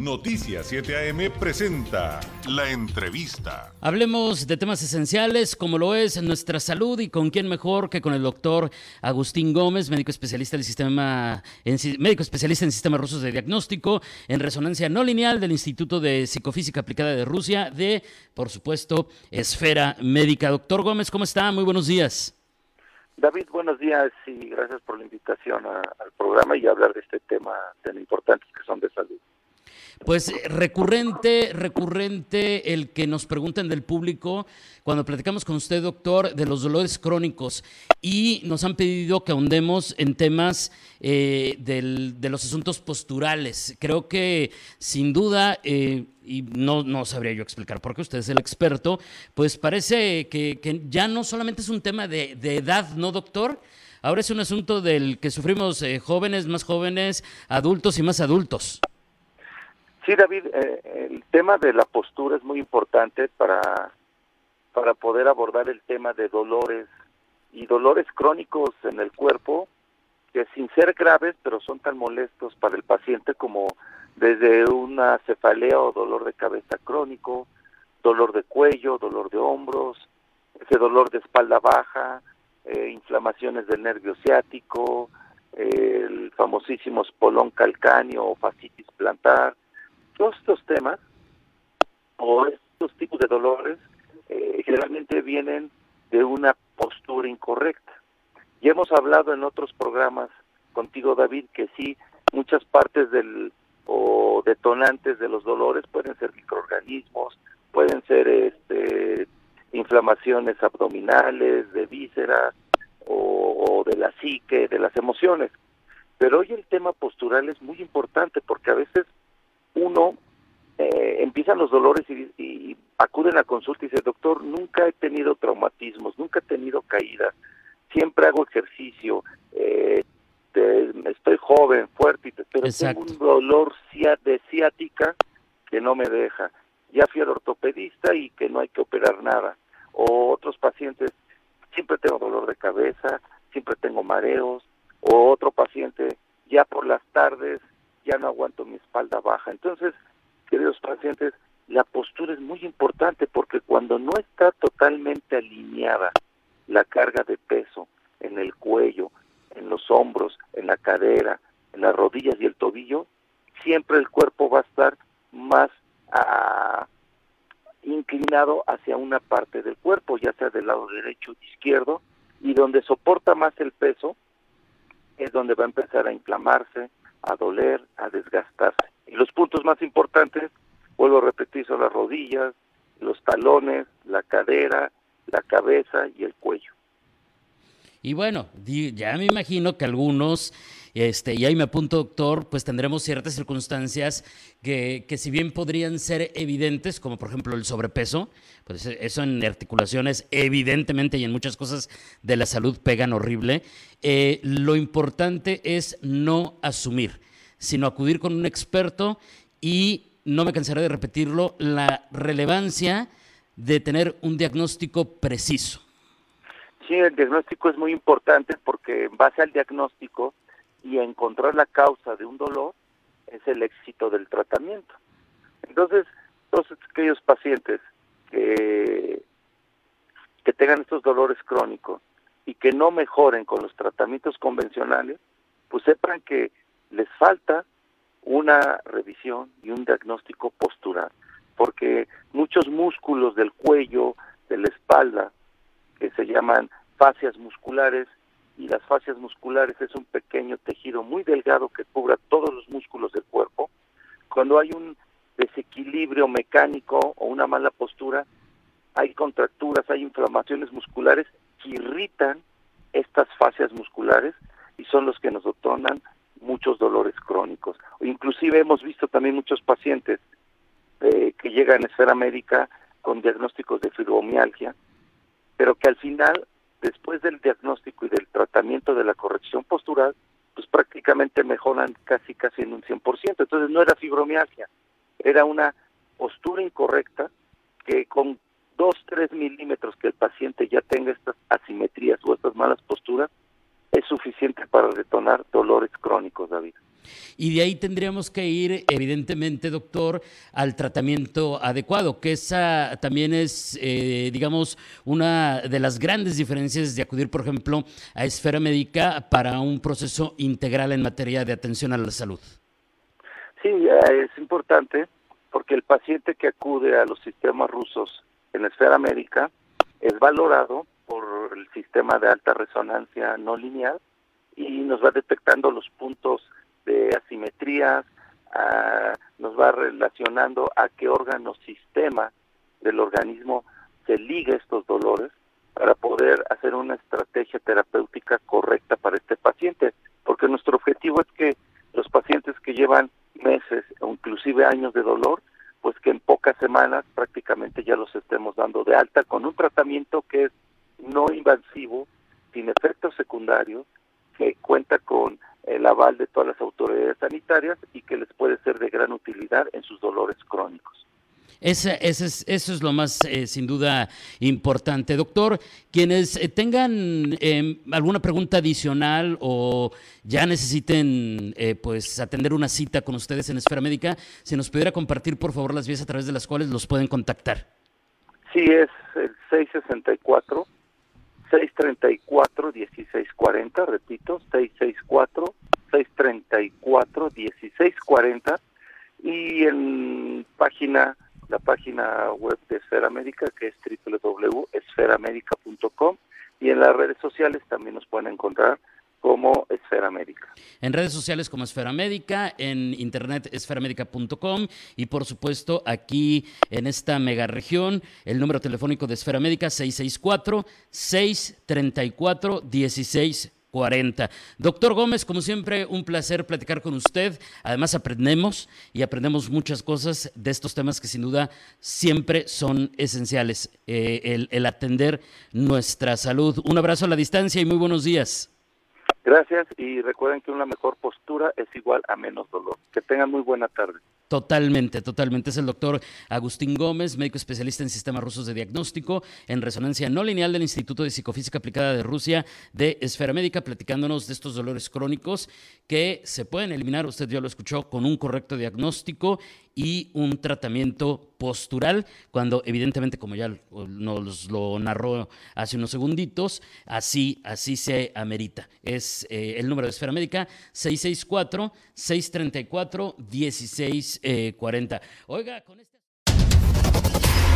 Noticias 7 AM presenta la entrevista. Hablemos de temas esenciales como lo es nuestra salud y con quién mejor que con el doctor Agustín Gómez, médico especialista del sistema en, médico especialista en sistemas rusos de diagnóstico en resonancia no lineal del Instituto de Psicofísica Aplicada de Rusia de, por supuesto, Esfera Médica. Doctor Gómez, ¿cómo está? Muy buenos días. David, buenos días y gracias por la invitación al programa y hablar de este tema tan importante que son de salud. Pues recurrente, recurrente el que nos pregunten del público cuando platicamos con usted, doctor, de los dolores crónicos y nos han pedido que ahondemos en temas eh, de los asuntos posturales. Creo que sin duda, eh, y no, no sabría yo explicar por qué usted es el experto, pues parece que, ya no solamente es un tema de, edad, ¿no, doctor? Ahora es un asunto del que sufrimos eh, jóvenes, más jóvenes, adultos y más adultos. Sí, David, eh, el tema de la postura es muy importante para, para poder abordar el tema de dolores y dolores crónicos en el cuerpo que sin ser graves, pero son tan molestos para el paciente como desde una cefalea o dolor de cabeza crónico, dolor de cuello, dolor de hombros, ese dolor de espalda baja, eh, inflamaciones del nervio ciático, el famosísimo espolón calcáneo o fascitis plantar, todos estos temas o estos tipos de dolores eh, generalmente vienen de una postura incorrecta. Ya hemos hablado en otros programas contigo, David, que sí, muchas partes del o detonantes de los dolores pueden ser microorganismos, pueden ser este, inflamaciones abdominales, de vísceras o de la psique, de las emociones. Pero hoy el tema postural es muy importante porque a veces uno eh, empiezan los dolores y, acuden a consulta y dice, doctor, nunca he tenido traumatismos, nunca he tenido caídas, siempre hago ejercicio, eh, estoy joven, fuerte, pero tengo un dolor de ciática que no me deja. Ya fui al ortopedista y que no hay que operar nada. O otros pacientes, siempre tengo dolor de cabeza, siempre tengo mareos. O otro paciente, ya por las tardes ya no aguanto mi espalda baja. Entonces, queridos pacientes, la postura es muy importante porque cuando no está totalmente alineada la carga de peso en el cuello, en los hombros, en la cadera, en las rodillas y el tobillo, siempre el cuerpo va a estar más ah, inclinado hacia una parte del cuerpo, ya sea del lado derecho o izquierdo, y donde soporta más el peso es donde va a empezar a inflamarse, a doler, a desgastarse. Y los puntos más importantes, vuelvo a repetir, son las rodillas, los talones, la cadera, la cabeza y el cuello. Y bueno, ya me imagino que algunos, este, y ahí me apunto, doctor, pues tendremos ciertas circunstancias que, que, si bien podrían ser evidentes, como por ejemplo el sobrepeso, pues eso en articulaciones evidentemente y en muchas cosas de la salud pegan horrible, eh, lo importante es no asumir, sino acudir con un experto y, no me cansaré de repetirlo, la relevancia de tener un diagnóstico preciso. Sí, el diagnóstico es muy importante porque en base al diagnóstico y encontrar la causa de un dolor es el éxito del tratamiento. Entonces, todos aquellos pacientes que, que tengan estos dolores crónicos y que no mejoren con los tratamientos convencionales, pues sepan que les falta una revisión y un diagnóstico postural, porque muchos músculos del cuello, de la espalda, que se llaman fascias musculares y las fascias musculares es un pequeño tejido muy delgado que cubra todos los músculos del cuerpo. Cuando hay un desequilibrio mecánico o una mala postura, hay contracturas, hay inflamaciones musculares que irritan estas fascias musculares y son los que nos otorgan muchos dolores crónicos. Inclusive hemos visto también muchos pacientes eh, que llegan a esfera médica con diagnósticos de fibromialgia, pero que al final después del diagnóstico y del tratamiento de la corrección postural, pues prácticamente mejoran casi casi en un 100%. Entonces no era fibromialgia, era una postura incorrecta que con 2, 3 milímetros que el paciente ya tenga estas asimetrías o estas malas posturas, es suficiente para detonar dolores crónicos, David. Y de ahí tendríamos que ir, evidentemente, doctor, al tratamiento adecuado, que esa también es, eh, digamos, una de las grandes diferencias de acudir, por ejemplo, a esfera médica para un proceso integral en materia de atención a la salud. Sí, es importante porque el paciente que acude a los sistemas rusos en esfera médica es valorado el sistema de alta resonancia no lineal y nos va detectando los puntos de asimetrías, nos va relacionando a qué órgano sistema del organismo se liga estos dolores para poder hacer una estrategia terapéutica correcta para este paciente, porque nuestro objetivo es que los pacientes que llevan meses o inclusive años de dolor, pues que en pocas semanas prácticamente ya los estemos dando de alta con un tratamiento que es no invasivo, sin efectos secundarios, que cuenta con el aval de todas las autoridades sanitarias y que les puede ser de gran utilidad en sus dolores crónicos. Ese, es, eso es lo más, eh, sin duda, importante. Doctor, quienes eh, tengan em, alguna pregunta adicional o ya necesiten eh, pues atender una cita con ustedes en Esfera Médica, si nos pudiera compartir, por favor, las vías a través de las cuales los pueden contactar. Sí, es el 664 634 1640, repito, 664 634 1640 y en página la página web de Esfera Médica que es www.esferamedica.com y en las redes sociales también nos pueden encontrar como Esfera Médica. En redes sociales como Esfera Médica, en internet esferamedica.com y por supuesto aquí en esta mega región, el número telefónico de Esfera Médica 664 634 16 40. Doctor Gómez, como siempre, un placer platicar con usted. Además, aprendemos y aprendemos muchas cosas de estos temas que sin duda siempre son esenciales, eh, el atender nuestra salud. Un abrazo a la distancia y muy buenos días. Gracias y recuerden que una mejor postura es igual a menos dolor. Que tengan muy buena tarde. Totalmente, totalmente. Es el doctor Agustín Gómez, médico especialista en sistemas rusos de diagnóstico en resonancia no lineal del Instituto de Psicofísica Aplicada de Rusia de Esfera Médica, platicándonos de estos dolores crónicos que se pueden eliminar, usted ya lo escuchó, con un correcto diagnóstico y un tratamiento postural, cuando evidentemente, como ya nos lo narró hace unos segunditos, así, así se amerita. Es eh, el número de Esfera Médica 664-634-1640. Oiga, con este...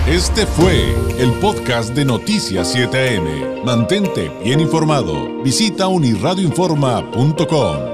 Este fue el podcast de Noticias 7am. Mantente bien informado. Visita unirradioinforma.com.